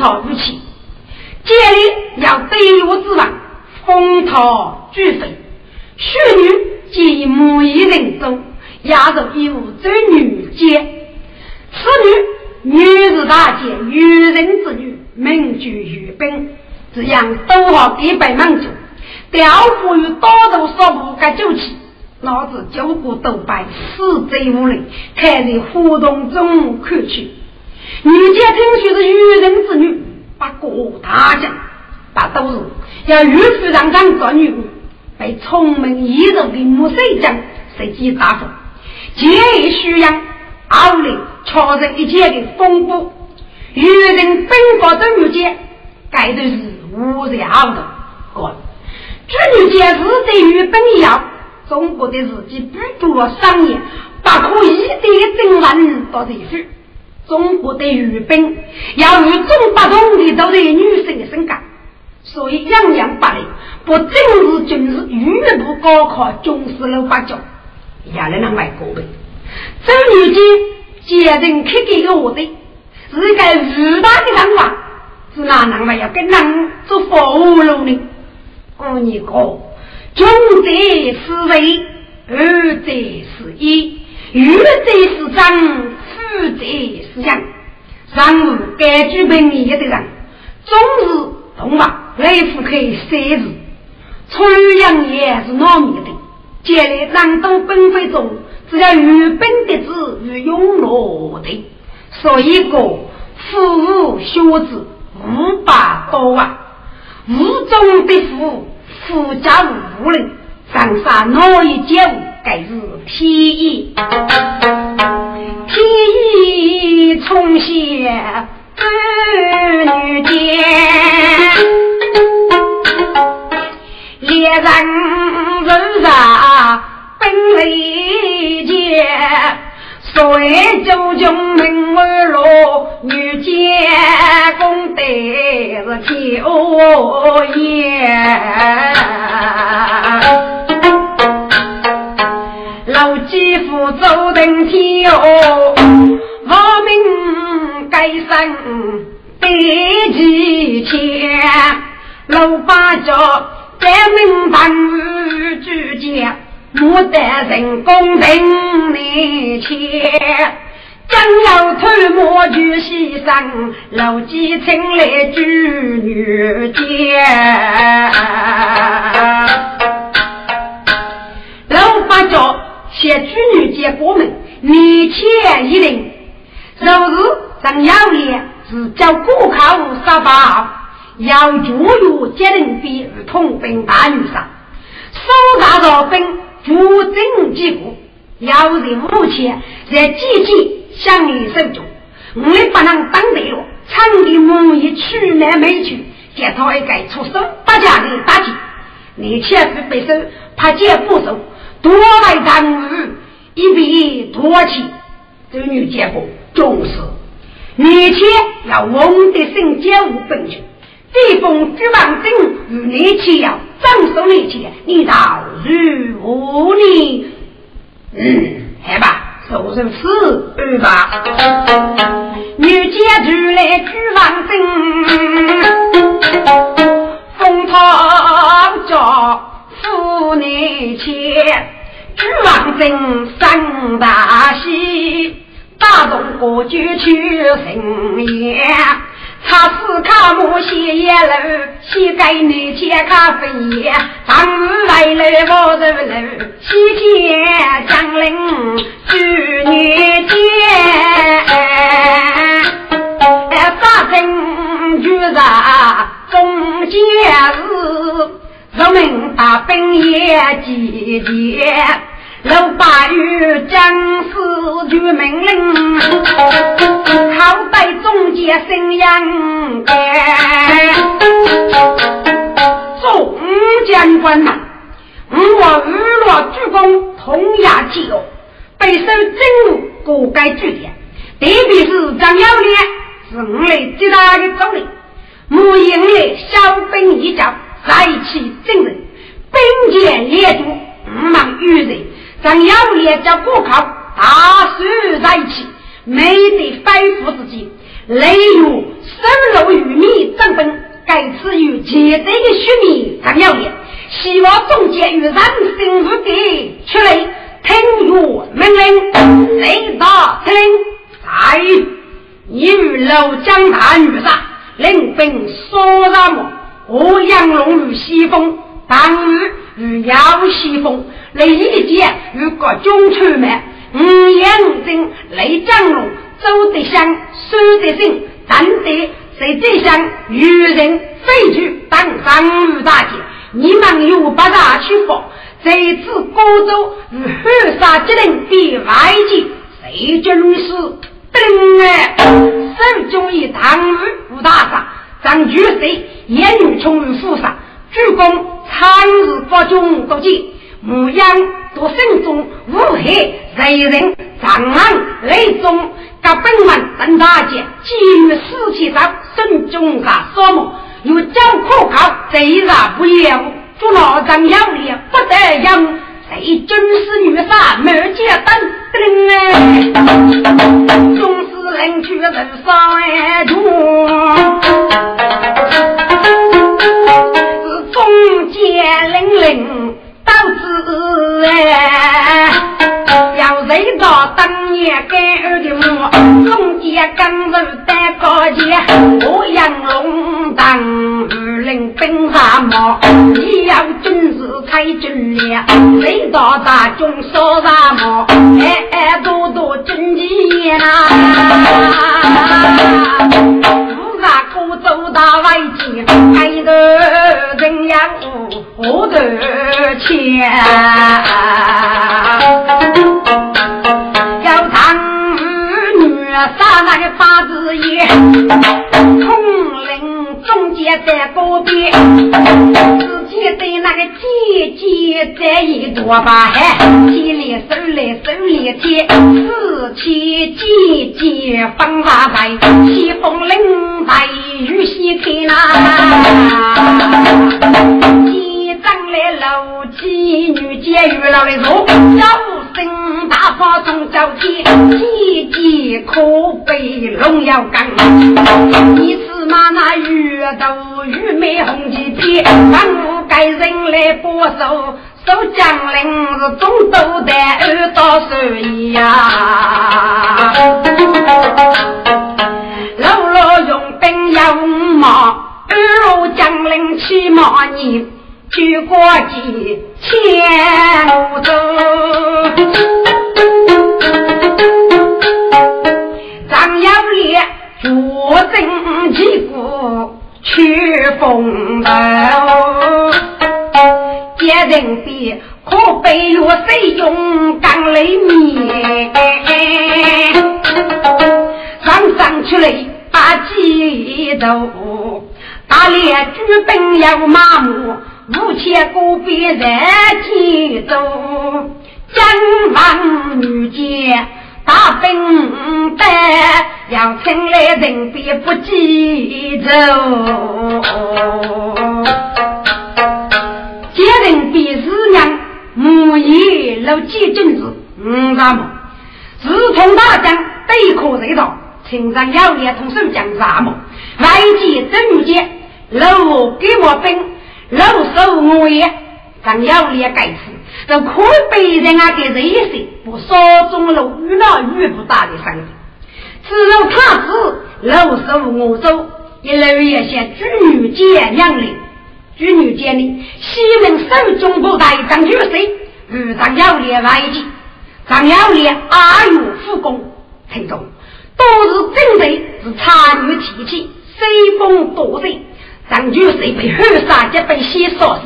虚讨武器，建立要对我之王，风涛俱飞。虚女即母一人中，压着一物真女剑，此女女是大姐，愚人之女，名居于本，这样都好一百满足，雕富于多头所不该酒气。老子九股斗败，死贼无人，看在胡同中看去。女家听说是愚人之女，把国大将，把都是要御夫让让做女，被聪明易柔的木水将设计大风，借一虚阳，奥利确认一切的风波。愚人本国的女家，该都是无人好的。哥，这女家是对于本要。中国的日记不多商业，不可以的争论到这时。中国的语本要与中不同的都是女生的身高，所以样样不类。不正是军事语部高考军事六八九，也来让外国呗。周女杰接人开给个我的，是个巨大的想法，是哪能还要跟人做服务呢？我你个。中者是为，二者是一，愚者是长，富者是强。上午该举本业的人，终日动马来复开三日，春阳也是糯米的。将来南东本非中，只要愚本的子与永乐的，所以个富无学子五百多万，无中的富。富家无人，长沙哪一节物？该是天意，得人工等你切，将要偷摸就牺牲，老几请来举女剑。老八家写举女剑过门，你切一领。昨日上要脸是叫顾客无杀吧，要就有接人比儿童兵大女上，手大着兵。不争结果，要人目前在积极向你手中，我们不能当对了。长的母一去来没去，给他一个出手打架的打击。你切不背手，怕见不手，多来当日一笔托起，这女结果重视。你切要稳得胜接无本钱。这封举王证与你切要张手你切，你倒如何呢？嗯，好吧，说成此二吧。女家出来举王证，封他叫夫你切，举王证三大喜，大动国就去盛宴。他是卡木写一楼，写给你切咖啡。当日来了我入楼，西天降临祝你见。发生局杀中间日，人民大本也集结。老八与将士举命令，靠在中间声扬众将官呐，我日落鞠躬，同压气哦，备受政务各该据点，特别是张耀烈是我们最大的总理，我迎来小兵一将，再起精神，并肩列主，不忙于人。张耀烈叫过靠，大树在一起，没得反复之机。例如生肉玉米整本，该次有绝对的虚名张耀烈，希望总结与人生无敌出来，听我命令，谁打听？在一与老江大女杀，领兵说什么？我杨龙与西风，当日与姚西风。雷一杰如果中出门，五眼五睛雷张龙，周得香，苏得胜，但得在这上愚人废去当上五大姐，你们有八大去佛，这次高州与河沙之人的外界，谁军是等哎，手中一唐日五大杀，张举谁言语冲于富杀，鞠躬参日发中多见。牧羊多生中无害，人人长安雷中，各本门等大姐，基于四气上，身中杀所梦，有教可靠，贼杀不了，做老张要脸不得养，谁真是女杀没结等等哎，总是人去人杀中，是中间零零。哎，要人到当年干儿的母，中间刚柔担高肩，我杨龙当二领兵啥么？你要军事才军粮，人到大军说啥么？哎哎，多多军机呐。那个走到外间，开个人呀，我的钱，要唱女杀那个八字爷，领中间在高边，自己对那个姐姐在一朵吧，起来手里手来贴，四七姐姐放大牌，西风领带玉溪天呐，张来楼妻女监狱老的坐，小声大炮中交接，姐姐可悲龙要干，一次嘛那玉豆玉梅红几片，让该人来保守。守将领是中都的二道手呀，过几千走，张耀烈坐正旗鼓去风头。别人比可悲若谁勇敢雷鸣，上上去来把几头，打猎举兵要麻木，五千个别人几走，江王女杰大兵带，要请来人别不记走。别人比日娘，母爷老几阵子，嗯，啥么？自从大将对口这道，青山要烈同手将啥么？外界正见老给我分，老受我也，张要烈该死，这可被人啊给人一些不少中了遇到遇不大的生意，只有他子老受我走，一路也些织女见娘哩。举女间的西门手中不带张玉水，与张耀烈外籍，张耀烈阿勇复工，听众都是真人，是参与提起，随风夺水。张玉水被后杀，皆被先杀死，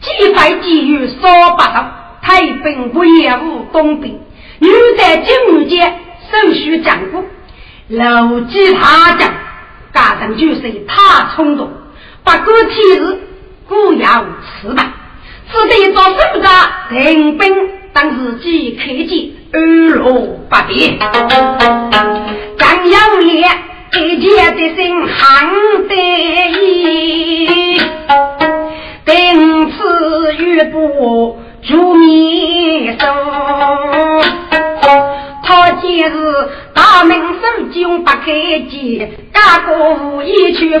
几番机遇少不到，太平不业务东北，女在金玉节手续讲过，楼记他讲，家上就是他冲动，不过体日固要吃吧，只得做手札停兵，当自己客气二落不变，张有烈一切的心很得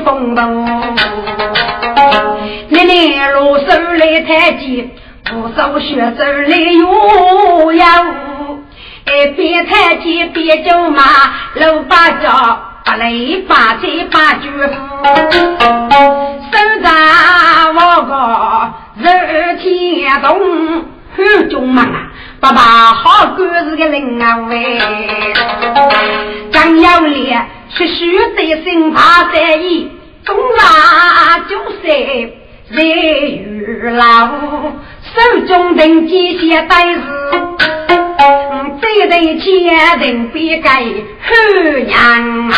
风动。一年落手来太急，不手学手来又要无。一边太急边走马，路把脚不累把车把脚夫，手上我个。热天动，很中忙啊！爸爸好管是个人啊喂，张有烈却须得心怕在意，中啊就是热雨老，手中拎几些袋子，这对钱人别给后娘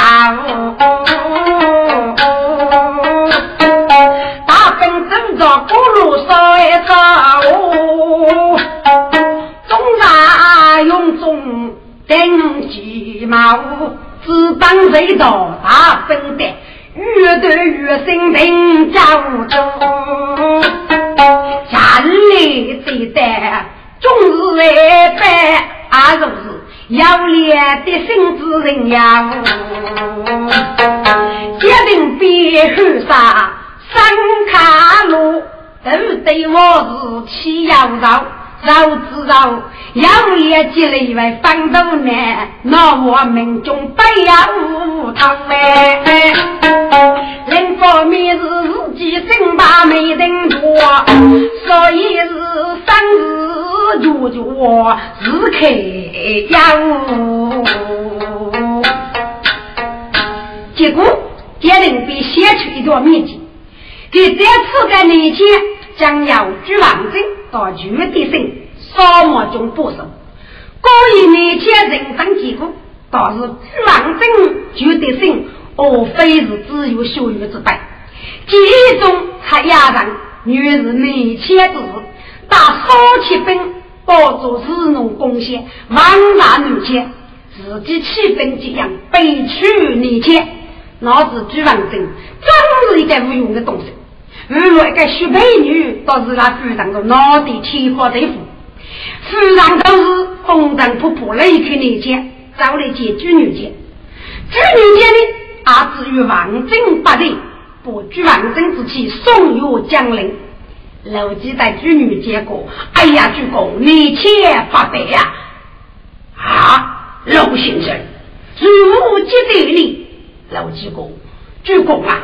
正着锅炉烧一烧，中山用中顶鸡毛，只当谁道大分的，越多越心平家务中，家里最得终日来拜，啊，就是要脸的心之人呀，决定别后杀。三卡路都对我是气要绕，绕之绕，要也积累为方头难，那我命中不要无汤哎。另方面是自己身把没人多，所以是生日就就是开呀结果决定被写出一段秘籍。给这次的年前，将要举王争到绝地生沙漠中播送。过于年前人生结果，倒是举王争绝地生，无非是只有学育之辈。记忆中还压上原是年前之事，打少起兵，帮助士农贡献，万大年前，自己起兵这样悲屈年前，那是举王争，真是一个无用的东西。如若一个许美女，倒是那府上的脑袋天花对付，府上都是风尘仆仆来去年前，找来见朱女杰。朱女杰呢，啊，至于王贞不对，不举王贞之气，送入江陵。楼记在朱女杰过，哎呀，主公你千发白呀！啊，楼先生，如无接待你，楼记公，主公啊，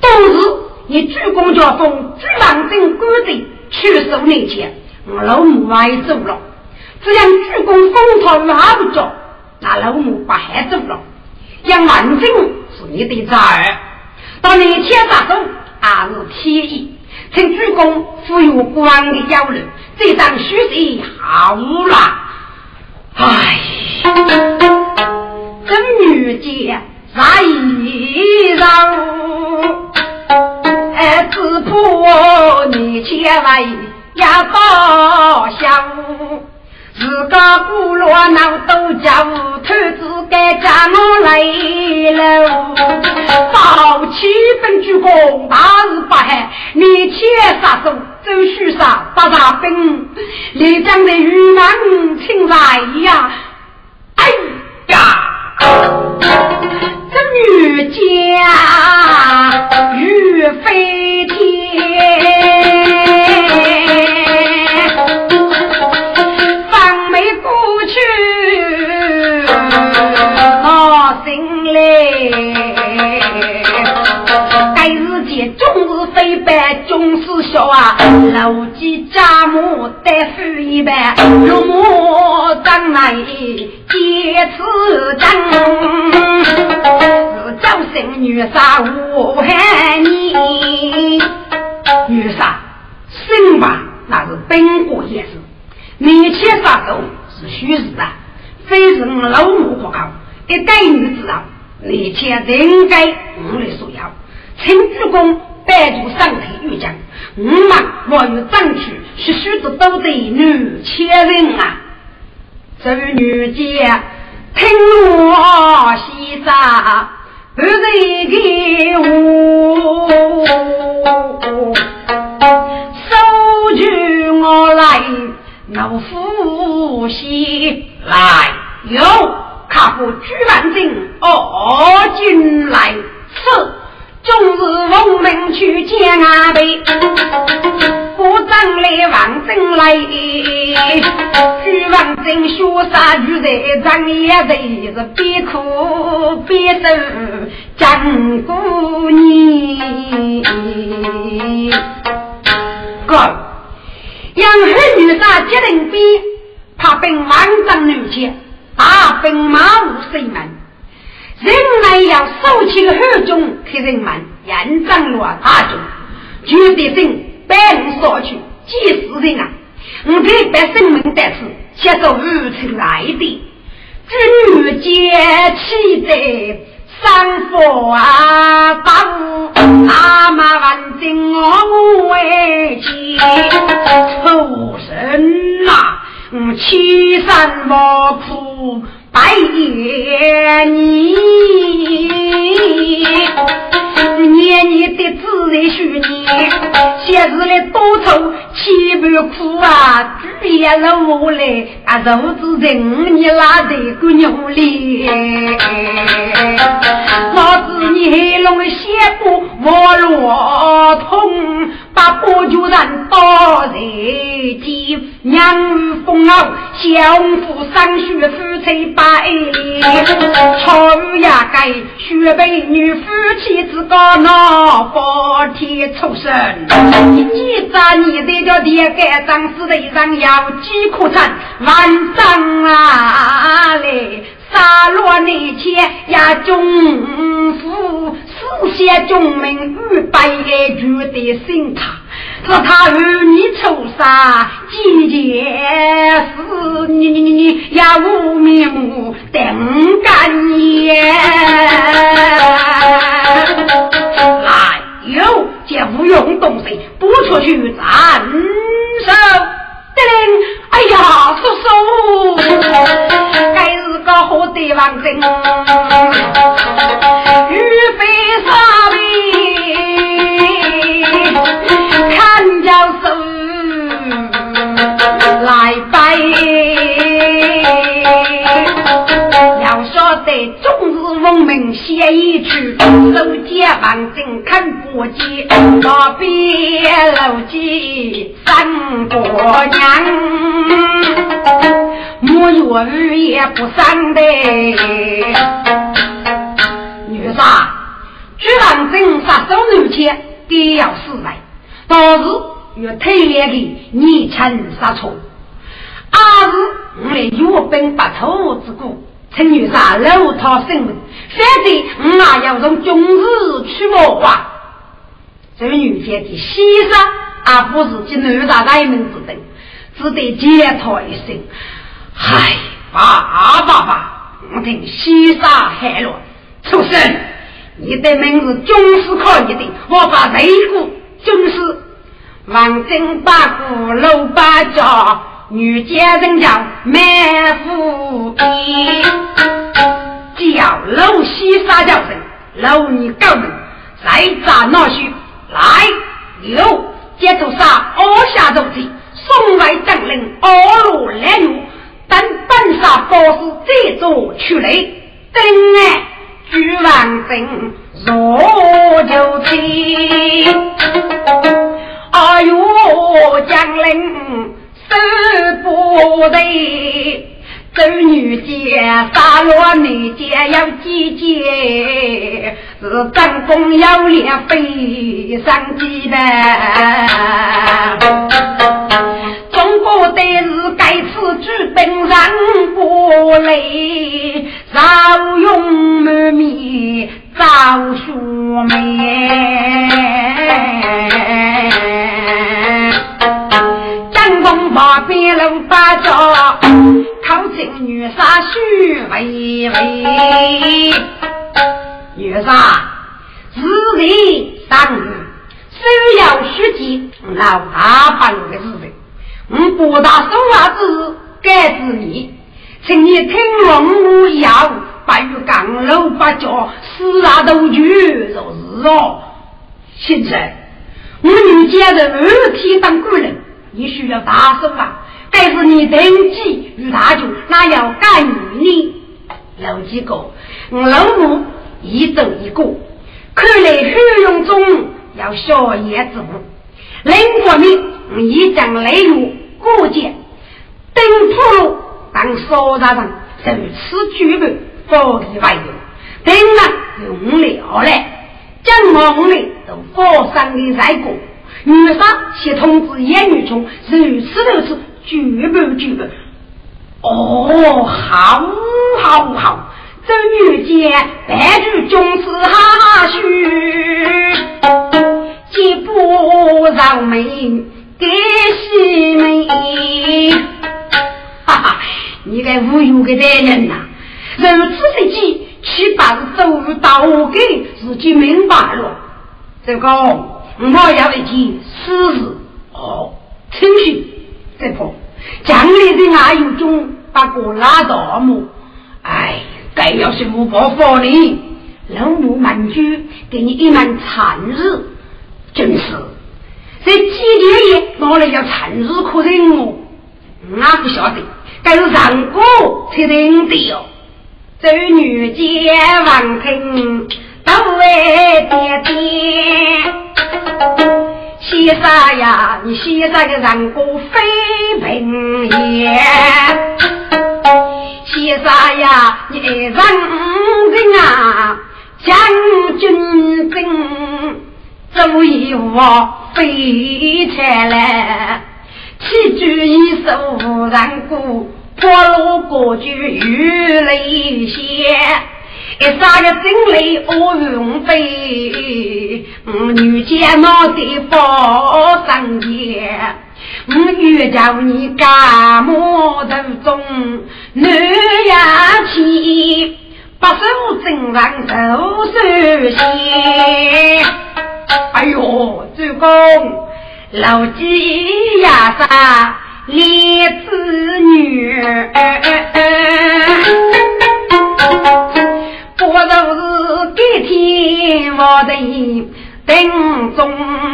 都是。你鞠躬叫封，鞠王正官的去守那前，我老母歪走了。这样鞠躬封他哪不着？那老母不还走了？杨万正是你的侄儿，到那前杀手还是天意，请鞠躬赋予国王的交流，这张虚实好无了。唉，这女杰在一只怕你千万要报效，自个孤落闹都叫偷子该家我来喽。报起本主公大日不害，你千杀手周须杀八大兵，连长的御门请来呀！哎呀！这女家欲飞天，芳梅过去我心里。该日间终日非白终是笑啊，老几家母得富一般，如母长来结此真。招生女杀无害你，女杀生吧，那是本国也是。你切杀狗是虚实啊，非是老母可靠。一代女子啊，你切应该无理所要。请主公拜读上台御将，我们我有争取，许许的都得女千人啊。这位女杰，听我西沙，不是给我，收据我来，我夫妻来有。卡过举万金哦进来是，终日奉命去见阿妹，不长来王真来，举万金学杀举在张也在是边哭边受张姑娘。哥，杨氏女杀接人边，怕被王张女婿。大兵马无谁门，要收起耳中，客人们严阵落大中，绝对性百无所去，几十人啊！我这百姓们在此接受如此来的，君女节气在三佛啊，八阿妈万金我为妻，出身呐。千山万苦百年你，年年的自然许年，现日来多愁千般苦啊！举眼落来啊，肉子人你拉得个牛哩？老子你黑龙血骨我落痛，把波就人刀在肩，娘与风傲，相互伤血夫妻百里，草呀该雪被女夫妻之高闹，包天出生。你记着你这叫爹盖张氏的一张要几可战，万丈啊嘞！杀落那天呀，中府四县中门与白爱绝的心他，是他与你仇杀，几件事你你你你呀无面目等干年。来哟，这无用东西不出去斩首。哎呀，叔叔，该是个好对王人，玉飞沙边看教授来拜。明写一曲，手接王正看不见，那边老街三姑娘，木月雨也不上的。女婿，居然正杀手女妾，必要死来，倒是越推烈的逆臣杀错，二是我们岳兵不头之故。陈女士，楼涛生门，反正我那要从中日去谋划。这女姐的牺牲，而不是及男大人们之等，只得检讨一声：“嗨，爸爸爸，我听牺牲海乱，出生，你的名字总是可以的，我把这个总是王正八股楼八家。”女家人叫满福衣，叫老西撒叫声，老你高门再扎闹去，来有接着杀二下肉体，送来将领二路来路，等本杀高士再做出来，等俺举完阵若就去，哎呦将领。都不对，走女家杀落女家要姐姐，是正宫要脸非常记得。中国的是该此举本上过来，朝用满面早学妹。边六八角，靠近女杀须微微。女杀，日里上日，手要须记，老大半个日子，我不打手袜子，该子你，请你听龙武要，把玉杠六八角，四大都举就是哦。现在我女家的二天当官人，你需要大手啊！但是你登记与大舅，那要干你？有几个？老母一走一个，看来虚荣中要小叶子物。另一名一将雷路过节，登铺路当烧茶人，如此举办，不例外有。等了用了嘞，将忙嘞都佛山的在过，女上去通知严女中，如此如此。绝不绝不？哦，好，好，好！这女杰白日总是哈须，既不让美，给西美。哈哈，你个无用的男人呐！如此的计，岂把走道给自己明白了？这个我要一件私事哦，听信。这不，江里的哪有种把锅拉到么？哎，该要是不报佛呢，老母满居给你一门残日，真是这几天也哪里叫残日可人哦？俺不晓得，该是上过才认的哟。这女杰王听都为西沙呀，你西沙的人过非平也。西沙呀，你人人啊，将军兵，走一窝飞起来，七举一手人过，破路过去雨雷些。一杀个精雷我云飞，女见脑袋放上天，我欲叫你干么头中男呀气，把手正上手手心。哎呦，主公，老鸡呀杀烈子女。我就是给天我的定中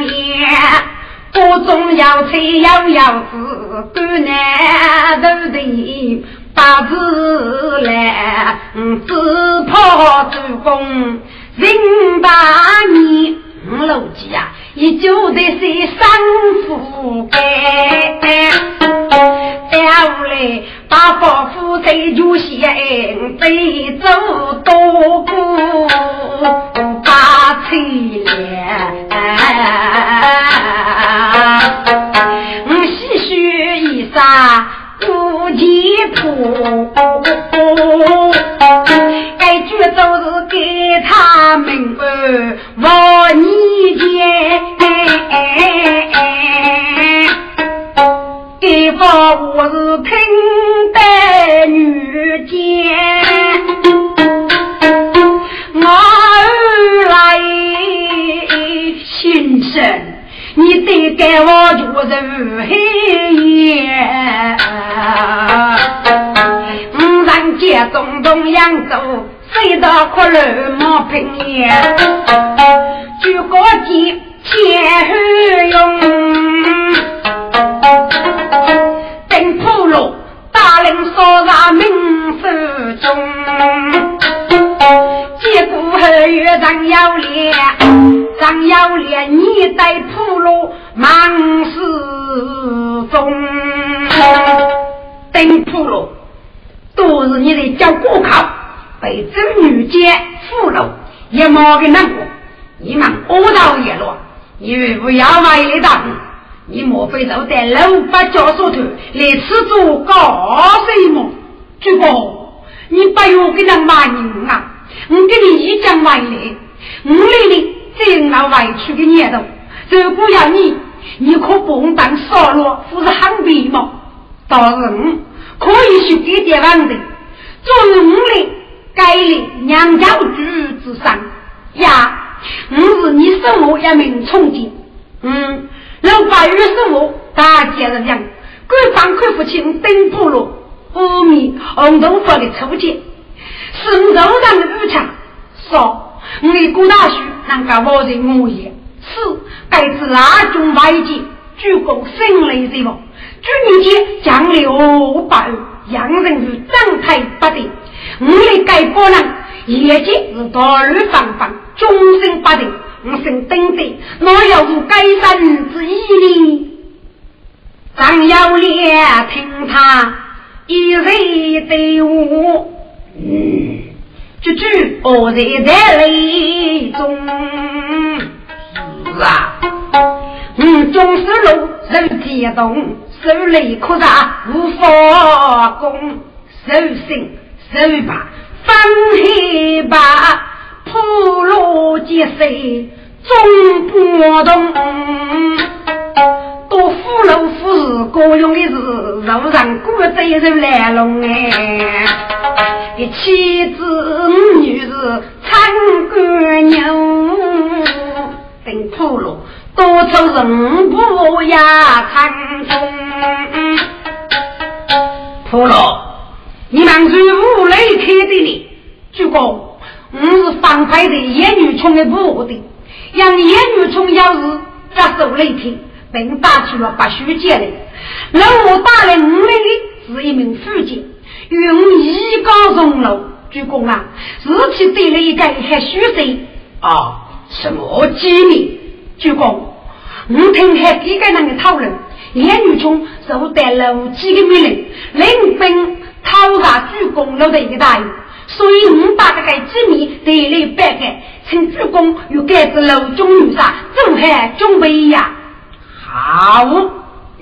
央，不中要菜要要子，干难都得八字来，只怕主公人大年，老几呀，也就得是三副盖，下来。大伯父在就先背走多过八千年，我细许一声不吉普，该句都是他们儿我你见，给把我是听。待女间，我来心生，你得给我做人黑夜。五人街东东扬州，谁到苦路莫平言，举国计千后用。少让民手中，结果后月张要脸，张要脸你带铺路忙事中，等铺路都是你的叫过考，被这女奸俘虏，也没给难过，你们恶道也落，你不要买一大你莫非都在六八教授头来吃做高水么？主公，你不要跟他骂人啊！我跟你一讲完了，我里里真那委屈的念头，如果要你，你可不当少了，不是很皮吗？倒是我可以去给点房子，作为我的该领娘家居之上。呀。我是你生母一名冲劲，嗯，老八月生母大街上讲，官方看父亲登部落，后面红头发的初见，是肉上的武强，说我的郭大叔能够我人我也，是该是哪种外界，鞠躬生来什么？居民间讲六百，洋人是正太不得，我的该波人业绩是大日方方。终身不定，我姓等的，哪有无改善之意呢？张耀烈听他一人对我，嗯，句句我在在泪中。是啊，嗯，总是路人激动，手里可啥无法攻，手心手把放黑吧。普罗皆水终不动，多福禄夫是各用的是路上过走人来龙哎，一妻子女是唱歌牛，等普罗多出人不呀唱中，普罗，你们是无雷开的呢，主公。我是方派的叶女冲的部的，让叶女冲要是接受雷霆，并打去了八须剑来。那我打来五雷的是一名妇警，用一高重楼鞠躬啊，自己对了一个还虚岁啊，什么机密？鞠躬，我听还几个人的讨论，叶女冲受得了几个命令，领兵讨伐鞠躬楼的一个大营。所以，我把这个机密对来摆开，请主公与该子楼中女杀，正海准备呀。好，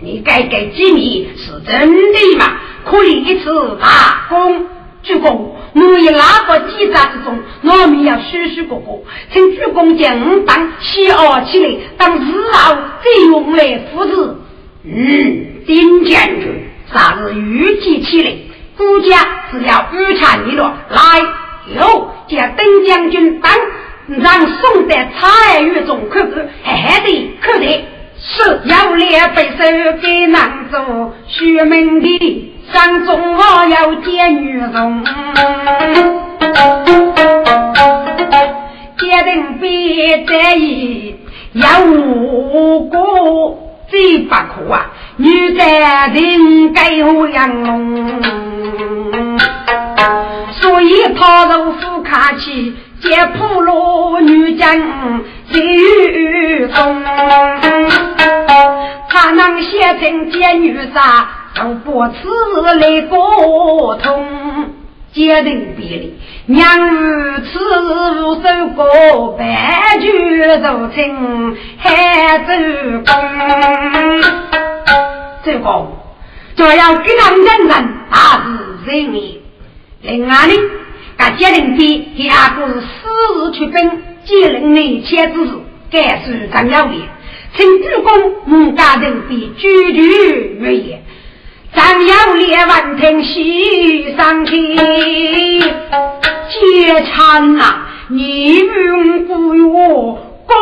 你该给机密是真的吗？可以一次大功。主公，我以哪个计扎之中，我们要许许过过，请主公将我当起傲起来，当日后再用来扶持。嗯，丁将军，啥日预计起来？孤家只要御产一落，来哟，叫邓将军当，让宋代彩玉中可可还得可得，是要列背手给男主，学门的上中我要见女容，决定别在意要无辜。最不可啊！女在人该何样弄？所以他入府看去，见铺路女将最中。他能写成见女杀，就不此来沟通。决定别离，娘如此如守过，白驹如青海走公。这公就要给他们认人，大是人命。另外呢，该决定的第二个是私自出征，接任内切之事，该是张要的，请主公母家人必居居月言。张要烈闻听喜上天，结产呐，你用不我攻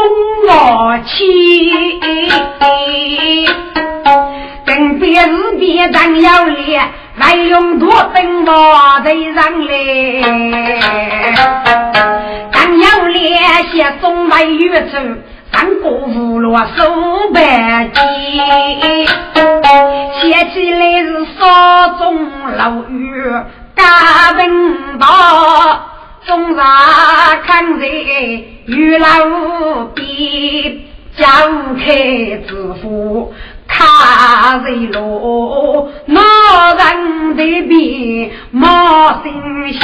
我妻，更别是别张要烈，还用多等我头上来，张要烈写中外远处。三国无落手白鸡，写起来是少中老雨大文道，中上看在玉老边，家务开支付。卡在路，哪人在边冒新鲜？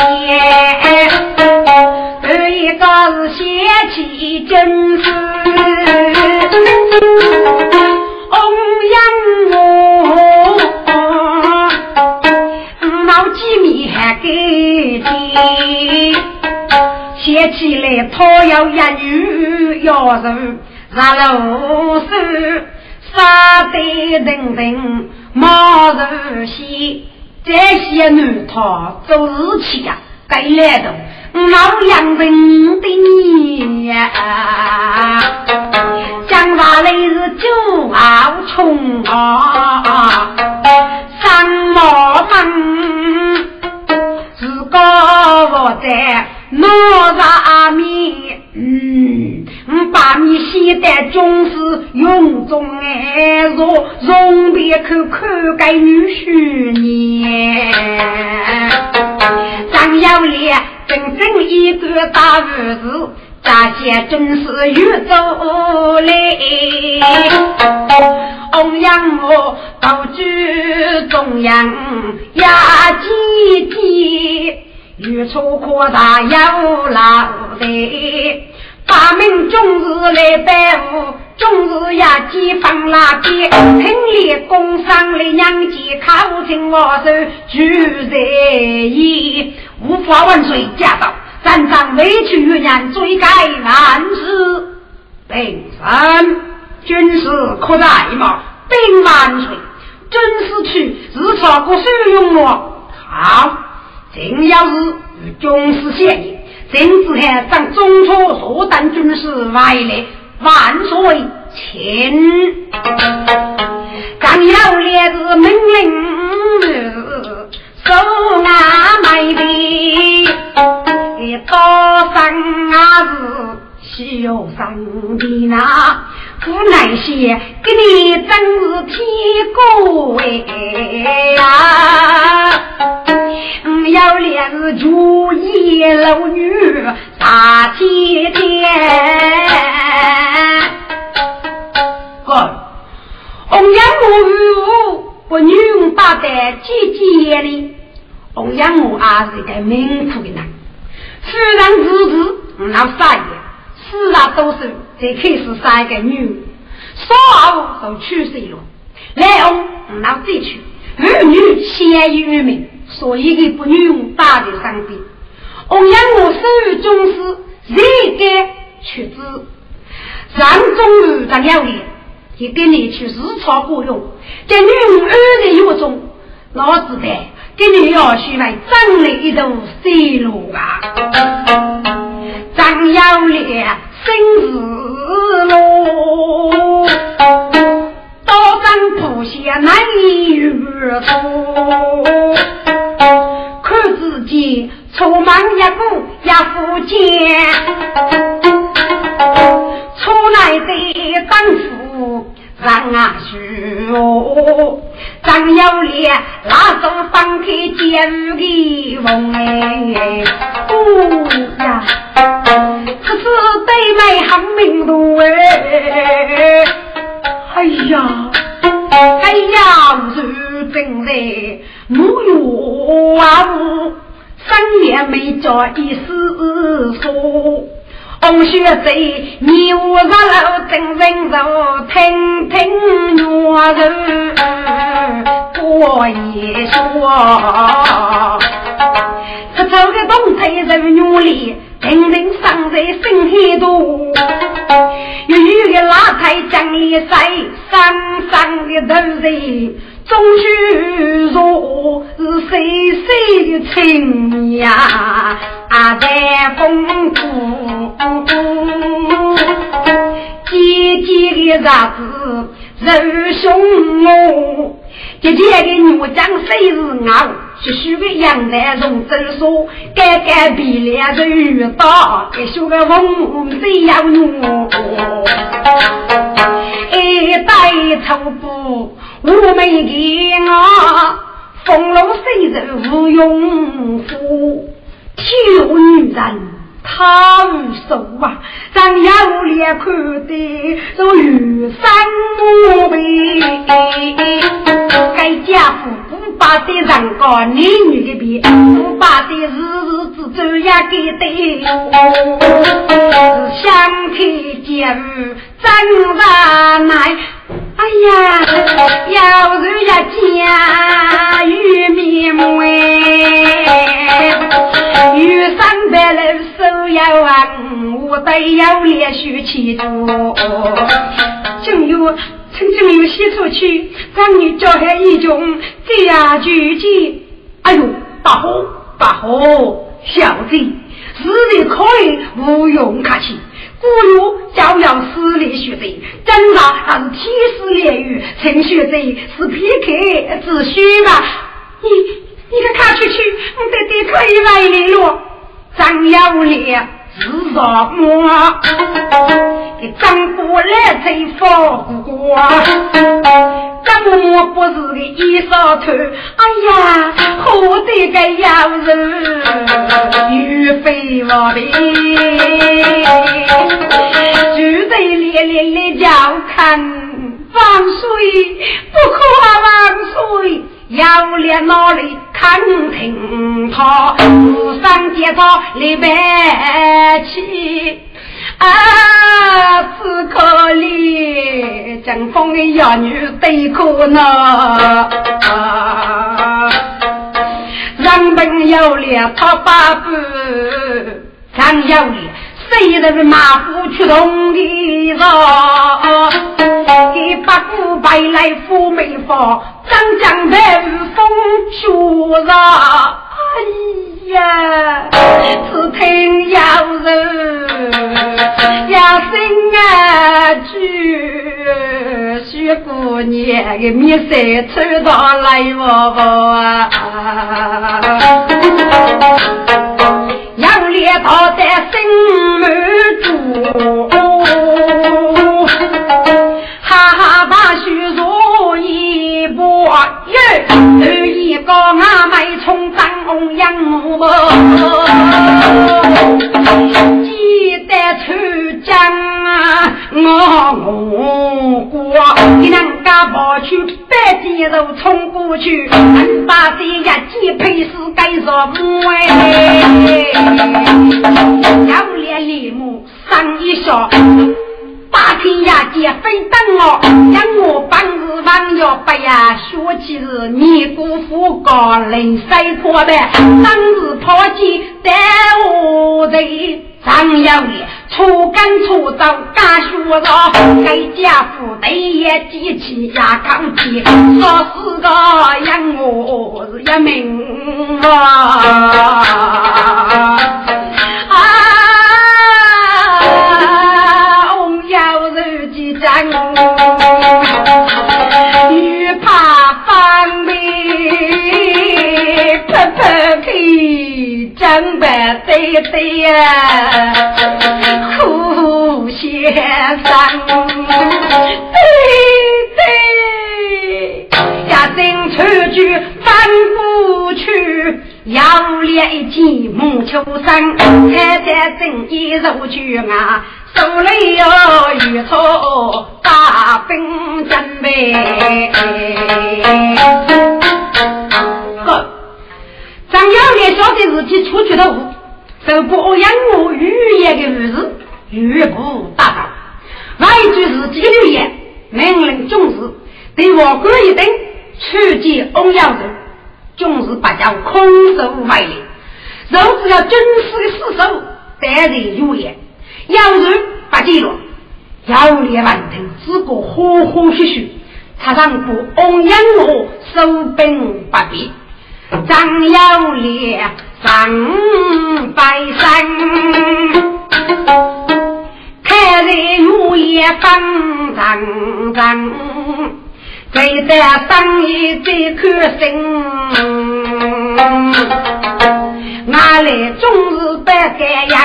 这一个是邪气真是写起来他要一女要人让老师。杀得人人冒日西，这些女他做日期呀，该来的老杨人的你呀，将来来日就熬穷啊，三毛门，自个我在哪上面，嗯。把你写的总是用中爱若容别口口给女婿呢。张要脸整整一个大日子，这些真是越走嘞。欧阳我到居中央压几几，越出扩大有老的。大明终日来拜舞，终日也几放那边，听里工商的娘家靠近我手，聚在一，无法万岁驾到，咱长委屈于人，追改万事。平生军事可在吗？兵万岁，军事去日朝过收用我。好，正要是与军事协议。政治还当中初所当军事外来，万岁请。刚要列子命令，手是小生的那。不耐些，给你真是天过哎呀！要脸是主意老女大姐姐。哥，红娘我无不女八代姐姐哩。红娘我还是个命苦的人，虽然日子那啥也，四大多数。再开始三个女，少都去世了。来翁老再娶，儿女先于命，所以给不女大的上边。我养我手于中师，谁该去子？上中女当要脸，也给你去日常过用。这女儿的有中，老子的给你要去买张了一头西路啊！张要脸生日。路，刀山铺下难以越过。看自己出门一步也不艰，出来的当夫让啊说，张有脸拉手放开监狱的门哎，哦呀。可是对妹很明路哎，哎呀，哎呀，如今在木有啊，三年没做一丝说。红雪在牛上楼，真人肉，听听牛人过一说。这走个东台人努力。人人上在心海多，有一个拉台江里水，山上的头人终须说是谁谁的亲呀？啊，在风谷，姐姐的日子肉凶哦。姐姐的女将虽是傲，学学个杨乃荣走说，改改鼻梁就遇到，该学个风水要怒，一代丑布我没给我，风龙水人无用夫，thiếu 女人。他无手啊，咱要脸看的都玉山木背，该家父不把的人高，男女的比，不把的日日子走也给得，相看见真难耐。哎呀，要人家家玉面目哎，玉山白楼手要旺，我得要连续起多，正有。曾经有些出去，让你叫喊一种这样聚集。哎呦，大火大火，小子，实力可以不用客气。古有教养私立学者，真查还是天时炼狱，陈学者是偏客之虚嘛？你你看看出去，我得得可以来联络张有烈。是什么？你张过来才放过，张我不是个一扫头。哎呀，活得个要人玉飞我的，就在烈烈的叫看万岁，不可万岁。要连哪里看听他，路上见他李白起，啊，此刻里正风的哑女对哭呢，人本有脸他八步，常有脸。谁人马虎出动的人，给八股白来富美方，张江白风雪上。哎呀，只听有人句，许姑娘的面色穿到来我啊。要猎他在心门住，哈哈把须如一波，哟，二一个阿妹从张红养母，记得出江啊，我过，你能家跑去白鸡肉冲过去，能把这一鸡配死该什么哎？要连李母上一笑。八天呀，姐非等我，让我帮日王要不呀，说起是你姑父高人赛破的，当日抛弃带我的张要脸，初干初到干学着，该家父得也记起呀刚起，说是个养我是一命啊。白对对呀，苦先生，对对，家丁出去翻不去，要练一木秋山，太太正一入去啊。手里有玉锄，大兵准备。呵，张耀烈晓得自己出去的路，受过欧阳我语言的日子，语不达到。外句自己的留言，命令众士对王官一等出见欧阳人，众士不叫空手回来，若只要真实的死守，待人有言。要人不记录，要列万头，只顾呼呼嘘嘘。他让过翁阳我收兵不必，张要烈上拜山，看人午夜方长长，最得生意最可心。哪来终日不改样？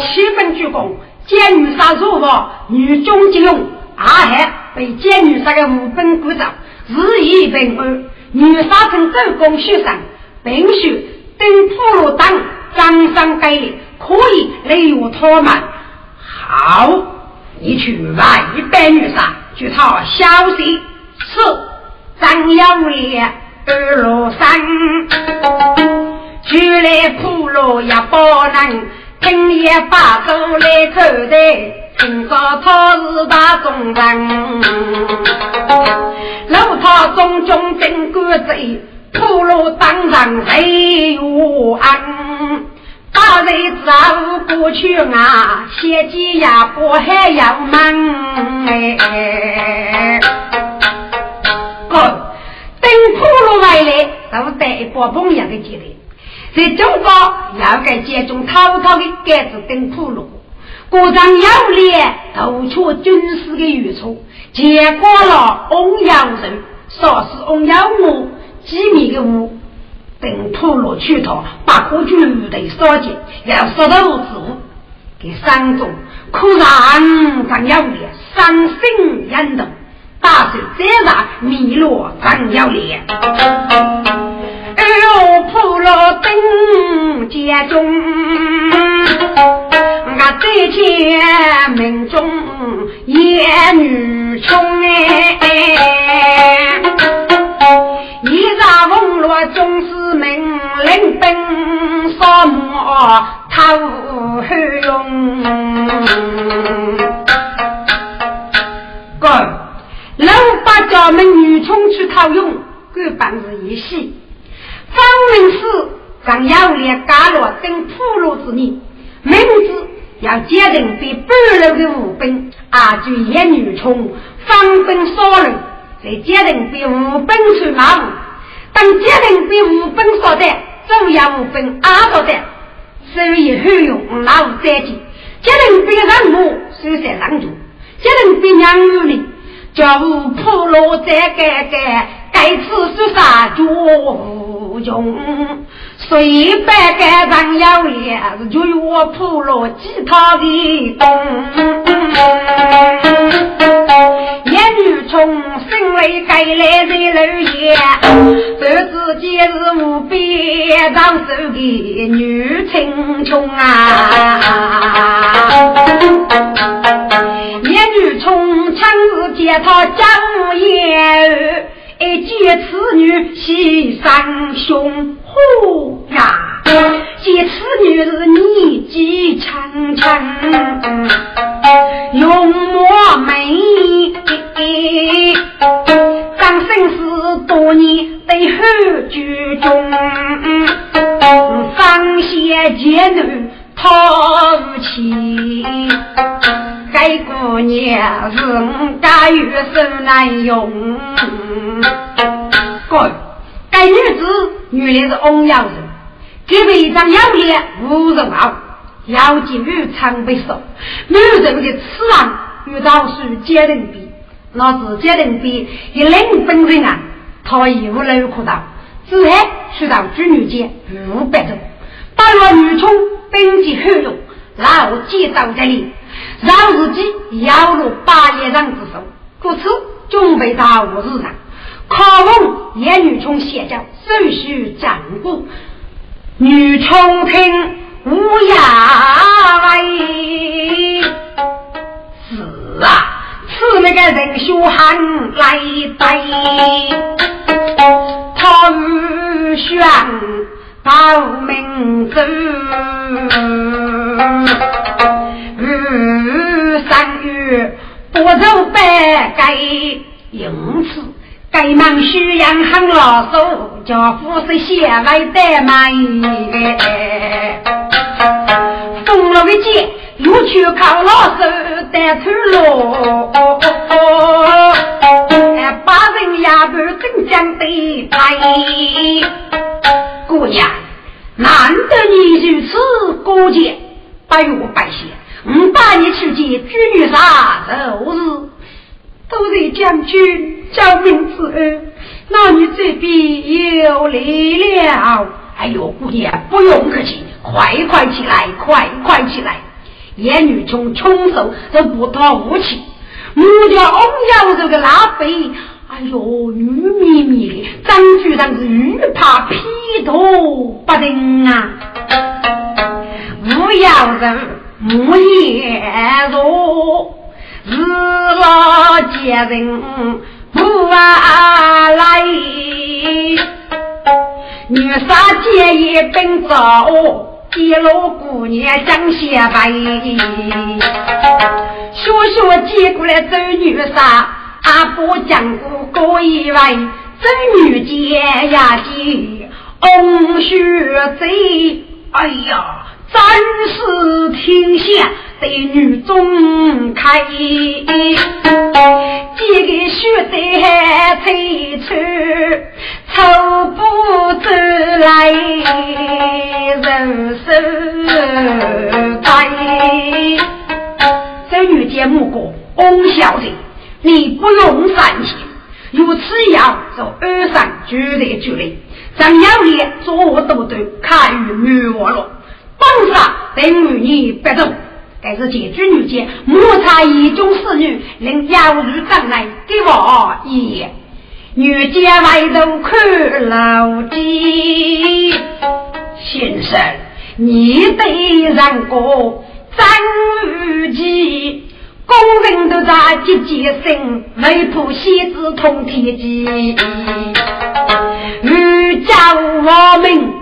七分鞠躬，监女杀入房，女中金龙，阿海被监女杀的五分鼓掌，日益平安。女杀成周公学生，并须等俘虏党张三给力，可以利用他们。好，你去外边女杀，据他消息是张耀烈二罗山。就来普罗也不能，今夜把走来走的，听说他是大忠人。路他中中真官贼，铺路当上谁有安？大大人走过去啊，先鸡呀不还要忙哎。哥，等铺路回来，都带一包朋友的鸡蛋。在中国要给接种滔滔的盖子等铺路，国上有脸偷取军事的预测，结果了翁耀人，说是翁耀武机密的物。等土落去头，把苦酒得烧尽，要烧到子给三种，苦让张要脸，伤心眼动，大水再大，迷落张要脸。哎呦，破了灯家中，我在前门中也女穷哎。一朝风落总是命，临奔扫墓偷后用。哥，老八家门女冲去讨用，各办是一喜。方明寺让要列加罗等铺路之年，名字要接定被半路的武兵，啊就一女冲方奔杀人。在家人被五本出马虎，当家人被五本所带，主要五本阿多的，所以后用老再见。家人被人母手在上住，家人被娘有呢，叫我破落在改改，该次是啥绝用？谁白改上要脸，就我破落其他的东。女从生来该来在楼下，儿子今日无比长寿的女青穷啊！一女从长日见他家务业，一见此女喜上胸呼呀！见此女是年纪长长，容貌美。张生死多年在后居中，方贤艰难讨不起。该姑娘是我家有手难用。该该女子原来是翁阳人，这辈张杨烈无人傲，要进入常被收，没有人的此郎与道书接人比。那是家人比一领本人啊，他义务来可到，之后去到朱女间五百种，到了女充登记后用，老接到这里，让自己要入八叶上之手，故此准备到五日上，考问叶女充写教，手续掌故，女充听无涯为是啊。是那个人血汗来背，他欲选到明州，月不走白改，因此该忙需要很老手，叫夫是先来得买，封了个节。又去靠老手带头路，把人丫头真讲的来。姑娘，难得你如此高洁，百我百谢。我把你去见居女啥都是都在将军叫名之恩，那你这边有礼了。哎呦，姑娘不用客气，快快起来，快快起来。叶女从冲手都不讨武器，木家翁瑶这个拉背，哎呦，玉绵绵的，张局长是玉怕劈头不定啊！吴瑶人木叶弱，日落接人不来，女杀姐也奔走。一路姑娘讲些白，学学接过来走女杀，阿婆讲过过一位走女姐呀姐，红雪贼，哎呀，真是天下对女中开，几个学得推出，抽不走来人生悲。这女节目过，翁小姐，你不用煽情，如此要做二三绝对绝对，张要脸做我都对，看与女我了。当杀等于你不动，该是结局女间摩擦一种侍女，令妖女障来给我一眼。女间外头看老鸡，先生，你得让过张雨吉，工人都在结结生，为破西子通天机，欲教我们。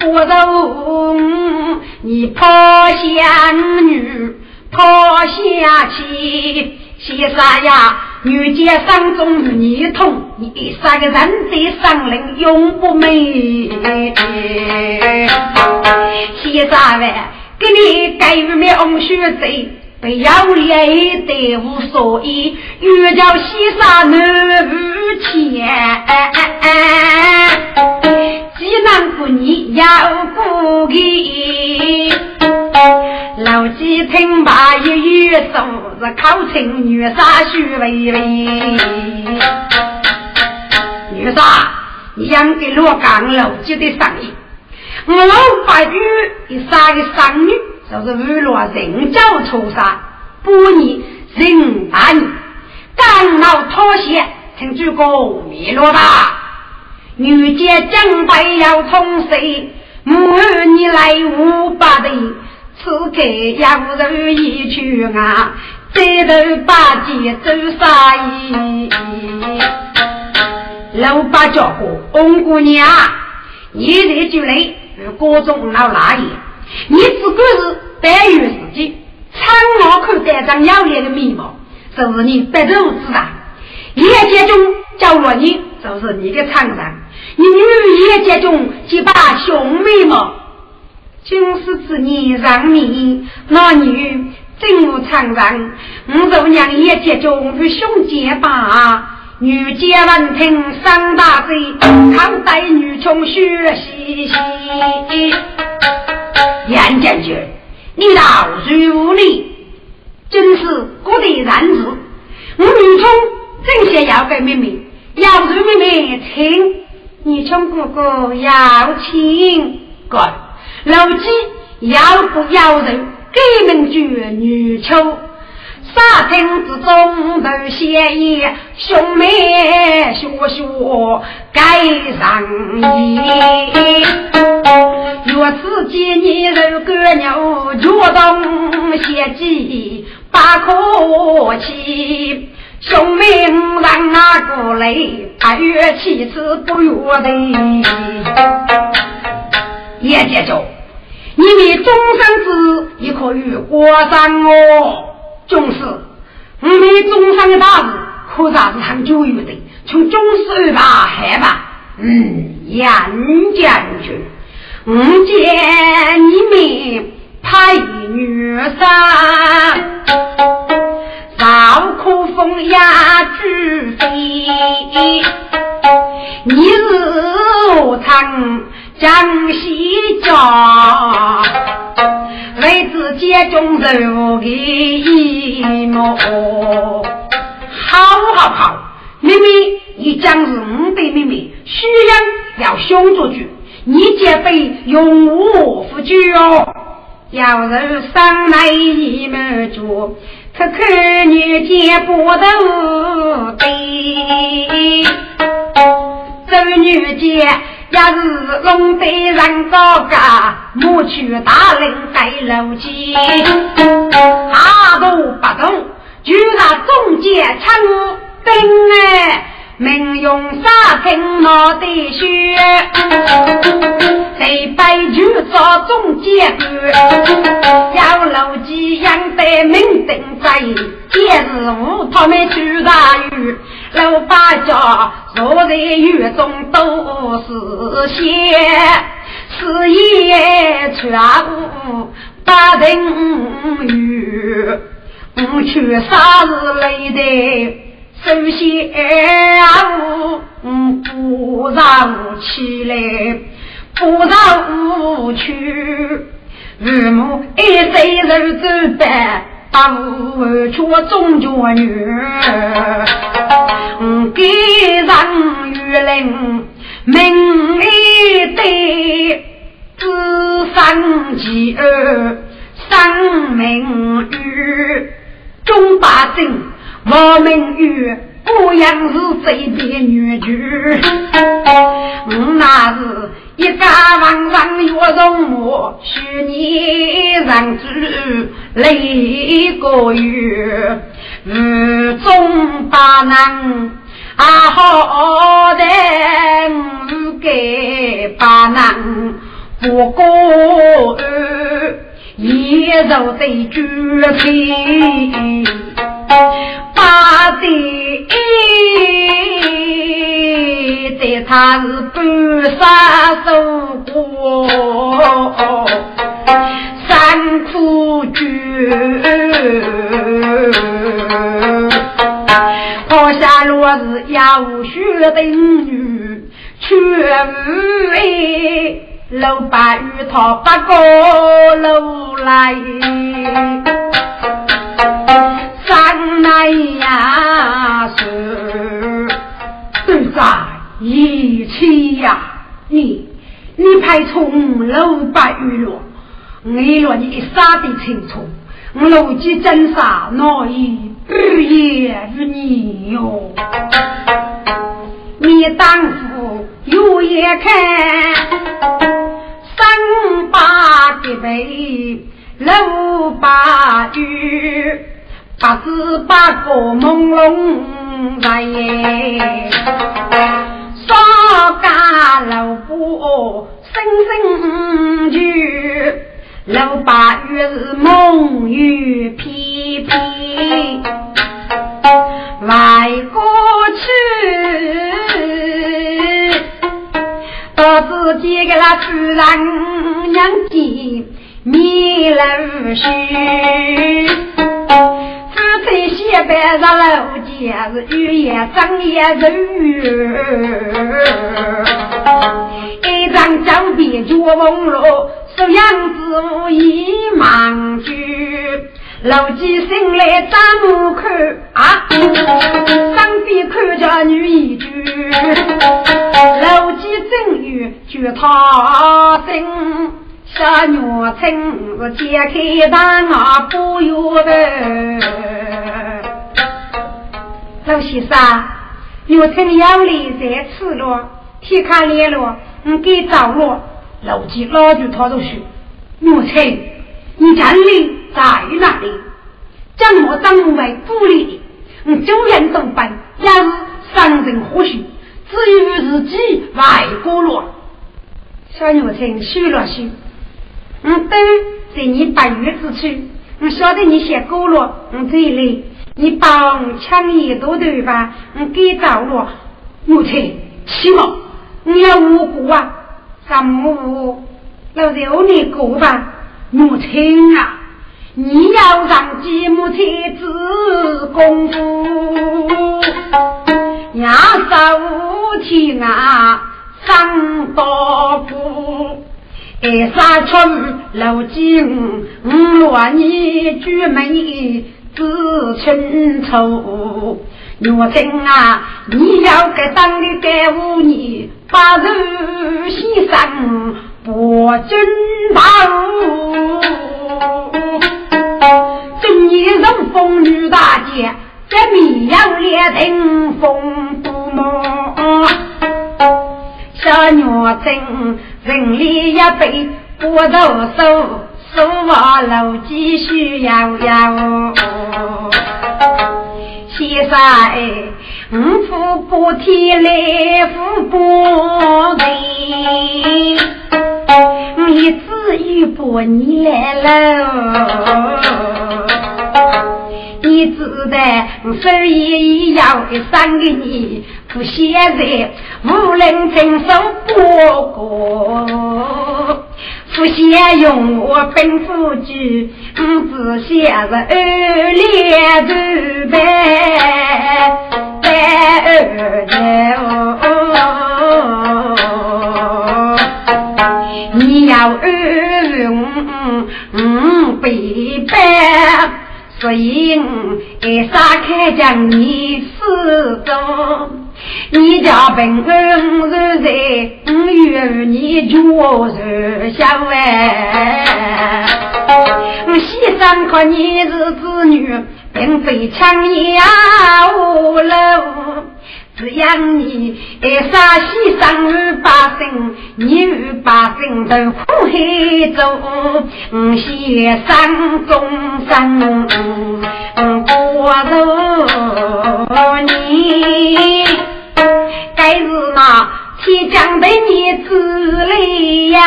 不容你抛下女，抛下妻，先生呀，女杰伤中你痛，你三个人的伤灵永不美。先生喂，给你给予面红血贼，不要脸的无所谓，遇叫先生难不钱。济南过年要过给，老几听罢一语说是考成女杀许微微。女杀，你养给罗岗老几的生意，我老八女一杀个生女，就是为了人教出杀，不你人打你，刚老妥协，请主公灭了吧。女杰将白要冲谁？母你来五八的，此刻要人一去啊，这头八戒走啥意？老八叫过翁姑娘，你这就来，与各种老大爷，你只管是待遇自己，苍老看这张要脸的面貌，就是你白头之大。业界中叫了你，就是你的厂长。你女业界中几把兄妹嘛，就是指你让你那女真无厂长。我做娘业界中与兄结把，女结闻听上大嘴，看待女穷学习习。严将军，你倒如你，真是过得然子。我女冲。正想要给妹妹，要是妹妹请，你穷哥哥要请，哥，老几要不要人给门绝女秋，沙厅之中头写意，兄妹学学该上衣，若自己你肉割牛，脚动写记把可气。兄妹让那过来，八月七次不约的。叶姐就，你们终生子也可与过上哦。总是，我们终生的大事，可咋是很久远的？从中十二吧，害吧？嗯，严将军，我见你们派女婿。老苦风压巨飞，你日常江西家，为自己中肉给一毛。好好好，妹妹，你将是五百妹妹，需要要凶做主，你姐辈永无夫君哦。要是上来一毛主。可看女见不得对，这女见也是龙得人高家，莫去大人在楼基，阿斗不动，就拿中间称兵哎。命用沙听脑袋血，谁白就做中间官，要牢记养得明定在，今日无他们出大雨，老八家坐在狱中都是血，此夜全无八等雨，我去啥日来的？首先我不让起来，不让我去，父母一岁日子办。把我却中脚女，给上玉林名一对，子三妻儿三名女，中八正我名玉，不样是随便女婿，那是。一家王上月容我，许你让主累个月，日中把人啊好的不给把人不过也受得绝情，把的。在他是半杀受过三苦绝，抛下落日要学的女，却为老把玉桃八个楼来，哎呀是对在。一起呀，你你派从老白玉落，我若你杀的清楚，我如今真杀难以不言你哟。你当夫有眼看，三八的背老白玉，八十八个朦胧来。少家老婆声声句，老八月是梦雨偏偏外过去，到自己给他夫人娘家面露须。在西边上楼街是雨夜整夜雨，一张照片就蒙了，说样子无意忙去。楼记醒来张目看啊，上边看着女一句，楼记正月觉他真。小女村是揭开大马不由得。老先生，女村要里在吃了，天看脸了，你给着了。老几老就他都说，女村，你家里在哪里？张某张某为不理的，你九人同班，也是三人或许，只有自己外国了。小女村虚了虚。嗯，等在你八月之初，我晓得你写够了，我，这一类，你帮抢一多对吧？我，给着了，母亲，起码你要无辜啊，什么无？老肉你过吧，母亲啊，你要让继母亲子功夫，压杀无天啊，上刀夫。爱杀春老金，五罗你举眉知清楚。若真啊，你要给当的干五年，八十先生不准保。今年人风雨大姐，在绵阳列顶风不毛。小女真。人里一杯不投手，手握楼继续摇摇。先生哎，五福不提来福不回，你只有把你来了。你知道，所以要给三个你，可现在无人承受不过。不先用我吩咐句，只写着二列字呗，在二年你要二五背背。所以，爱撒开将你四中，你家本恩是在，我与你就是相爱。我牺牲可你是子女，并非强压无楼。只要你爱杀西生与百姓，你与百姓都苦海走，先生终生过着你，该是那天将对你之类呀，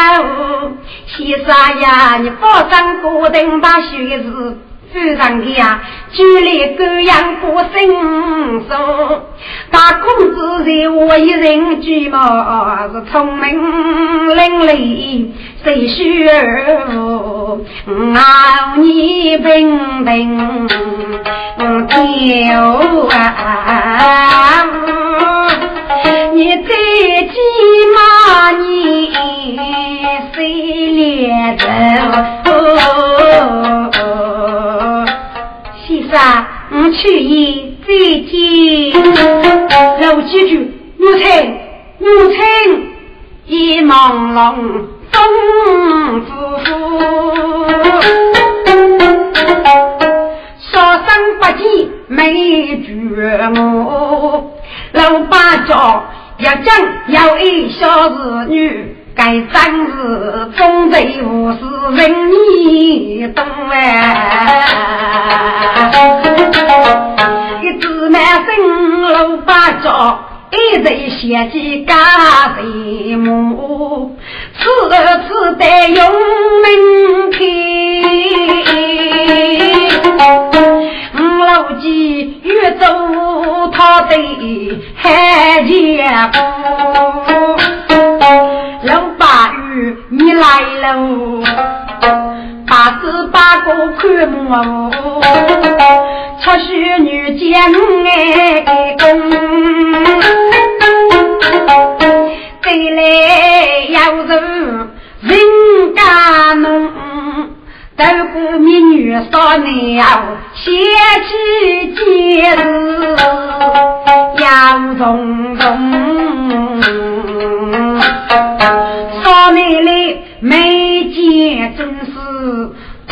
先生呀，你保证固定把学子。非常的呀，举例各样不胜数。大公子在我一人举嘛，是聪明伶俐，谁需儿熬你平平跳啊！你再急嘛，你谁连着？我去意再见，老几句，母亲，母亲，一朦胧风呼呼，说声不见没觉我，老八家要讲要一小子女。该真是忠贼无事人你懂哎！一只满身六八角，一人写起家贼母，次次得用门开，五老几越走他得还家步。老八鱼，你来喽！八十八个看母，出许女将爱公，再来要人人家弄，都顾美女少年要写起节日要重重。奶奶没见正是他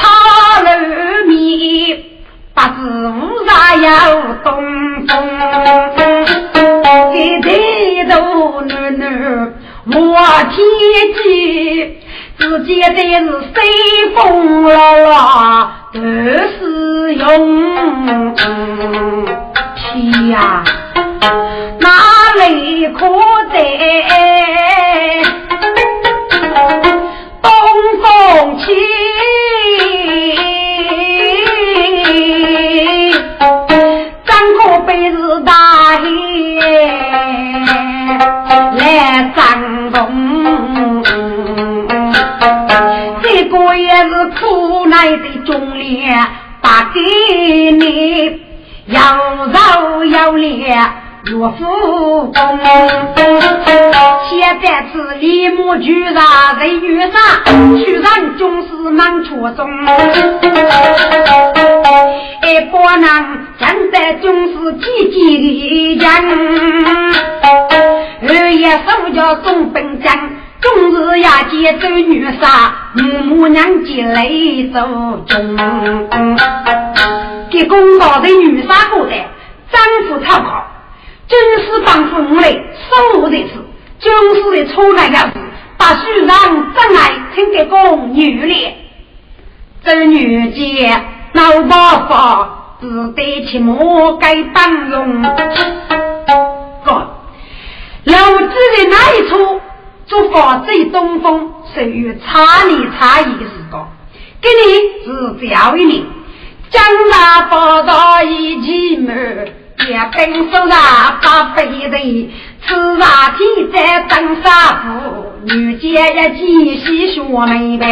露面，不知为啥要东风。一抬头，囡囡我天机，只见的是随风落落都是用。天呀，哪里可得？东风起，张口本是大爷来张东，这个也是苦来的忠烈，打给你要饶要烈。岳父公，现在是李母居上在遇上，居然总是忙错中。一拨人现在总是积极的人，二爷手脚送本将，终日夜接走女杀，母母娘接来走中。给公道的女杀过的，丈夫逃跑。军师帮助我来守护的是军师的出来要是把书上真爱请给公女咧，这女杰老八发只得起莫该当用。哥，老子的那一处做法最东风，属于差里差异的时光，给你是教育你，将来报道一起门。也本手啊把飞人，此上天在登沙府，女杰也继续说明白。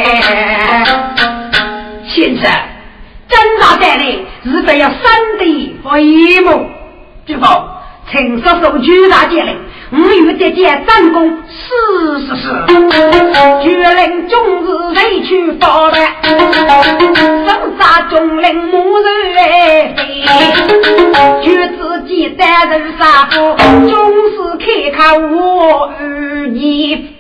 先生，侦查带来是不要三弟回目，知否？陈叔叔巨大节令，五月姐姐战功，是是是。绝令终日未去报答，生杀中令母人来飞。绝自己单人杀夫，终是看看我与你。